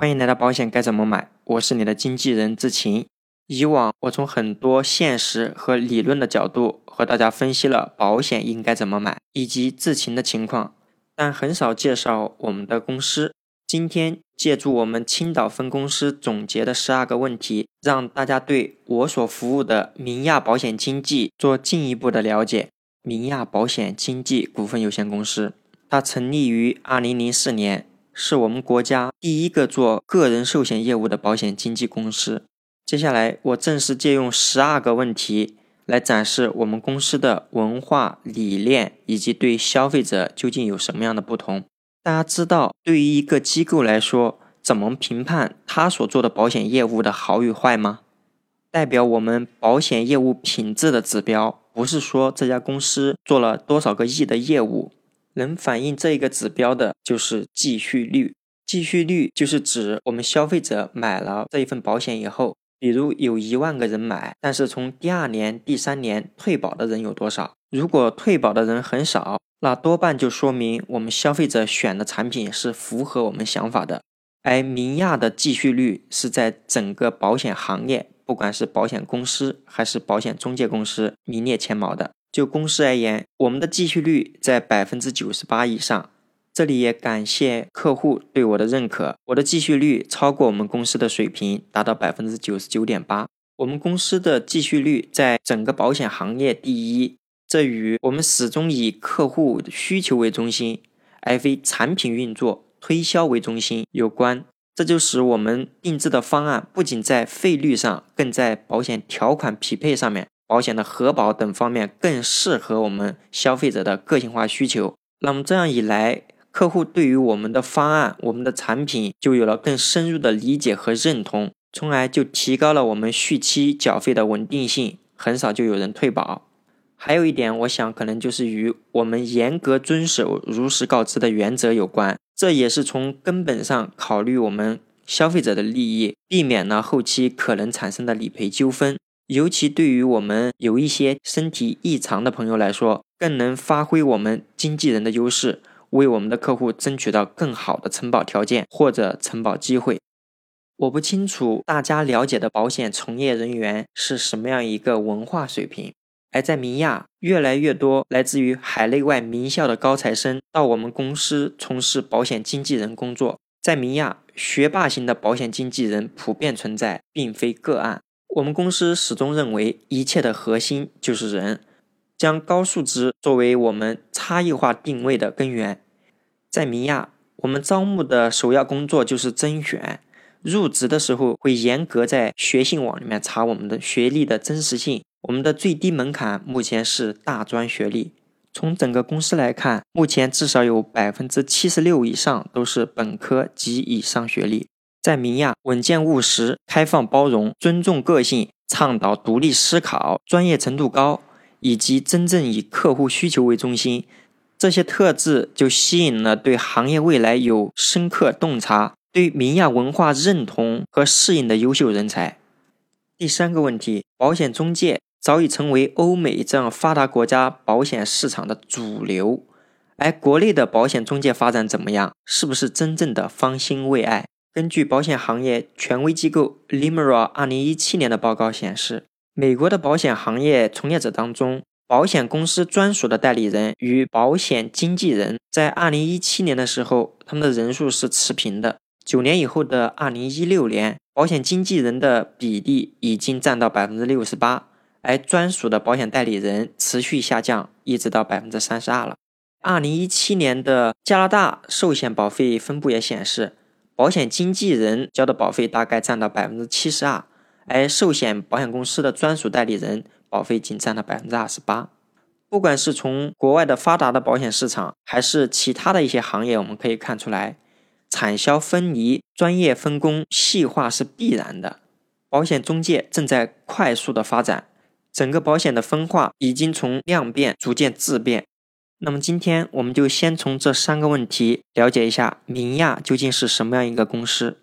欢迎来到保险该怎么买，我是你的经纪人志勤。以往我从很多现实和理论的角度和大家分析了保险应该怎么买，以及志勤的情况，但很少介绍我们的公司。今天借助我们青岛分公司总结的十二个问题，让大家对我所服务的明亚保险经纪做进一步的了解。明亚保险经纪股份有限公司，它成立于二零零四年。是我们国家第一个做个人寿险业务的保险经纪公司。接下来，我正式借用十二个问题来展示我们公司的文化理念以及对消费者究竟有什么样的不同。大家知道，对于一个机构来说，怎么评判他所做的保险业务的好与坏吗？代表我们保险业务品质的指标，不是说这家公司做了多少个亿的业务。能反映这一个指标的就是继续率。继续率就是指我们消费者买了这一份保险以后，比如有一万个人买，但是从第二年、第三年退保的人有多少？如果退保的人很少，那多半就说明我们消费者选的产品是符合我们想法的。而明亚的继续率是在整个保险行业，不管是保险公司还是保险中介公司，名列前茅的。就公司而言，我们的继续率在百分之九十八以上。这里也感谢客户对我的认可，我的继续率超过我们公司的水平，达到百分之九十九点八。我们公司的继续率在整个保险行业第一，这与我们始终以客户需求为中心，而非产品运作推销为中心有关。这就使我们定制的方案不仅在费率上，更在保险条款匹配上面。保险的核保等方面更适合我们消费者的个性化需求。那么这样一来，客户对于我们的方案、我们的产品就有了更深入的理解和认同，从而就提高了我们续期缴费的稳定性，很少就有人退保。还有一点，我想可能就是与我们严格遵守如实告知的原则有关，这也是从根本上考虑我们消费者的利益，避免了后期可能产生的理赔纠纷。尤其对于我们有一些身体异常的朋友来说，更能发挥我们经纪人的优势，为我们的客户争取到更好的承保条件或者承保机会。我不清楚大家了解的保险从业人员是什么样一个文化水平，而在明亚，越来越多来自于海内外名校的高材生到我们公司从事保险经纪人工作。在明亚，学霸型的保险经纪人普遍存在，并非个案。我们公司始终认为，一切的核心就是人，将高素质作为我们差异化定位的根源。在明亚，我们招募的首要工作就是甄选。入职的时候会严格在学信网里面查我们的学历的真实性。我们的最低门槛目前是大专学历。从整个公司来看，目前至少有百分之七十六以上都是本科及以上学历。在明亚，稳健务实、开放包容、尊重个性、倡导独立思考、专业程度高，以及真正以客户需求为中心，这些特质就吸引了对行业未来有深刻洞察、对明亚文化认同和适应的优秀人才。第三个问题，保险中介早已成为欧美这样发达国家保险市场的主流，而国内的保险中介发展怎么样？是不是真正的方兴未艾？根据保险行业权威机构 Limera 二零一七年的报告显示，美国的保险行业从业者当中，保险公司专属的代理人与保险经纪人在二零一七年的时候，他们的人数是持平的。九年以后的二零一六年，保险经纪人的比例已经占到百分之六十八，而专属的保险代理人持续下降，一直到百分之三十二了。二零一七年的加拿大寿险保费分布也显示。保险经纪人交的保费大概占到百分之七十二，而寿险保险公司的专属代理人保费仅占了百分之二十八。不管是从国外的发达的保险市场，还是其他的一些行业，我们可以看出来，产销分离、专业分工、细化是必然的。保险中介正在快速的发展，整个保险的分化已经从量变逐渐质变。那么今天我们就先从这三个问题了解一下明亚究竟是什么样一个公司。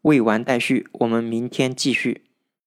未完待续，我们明天继续。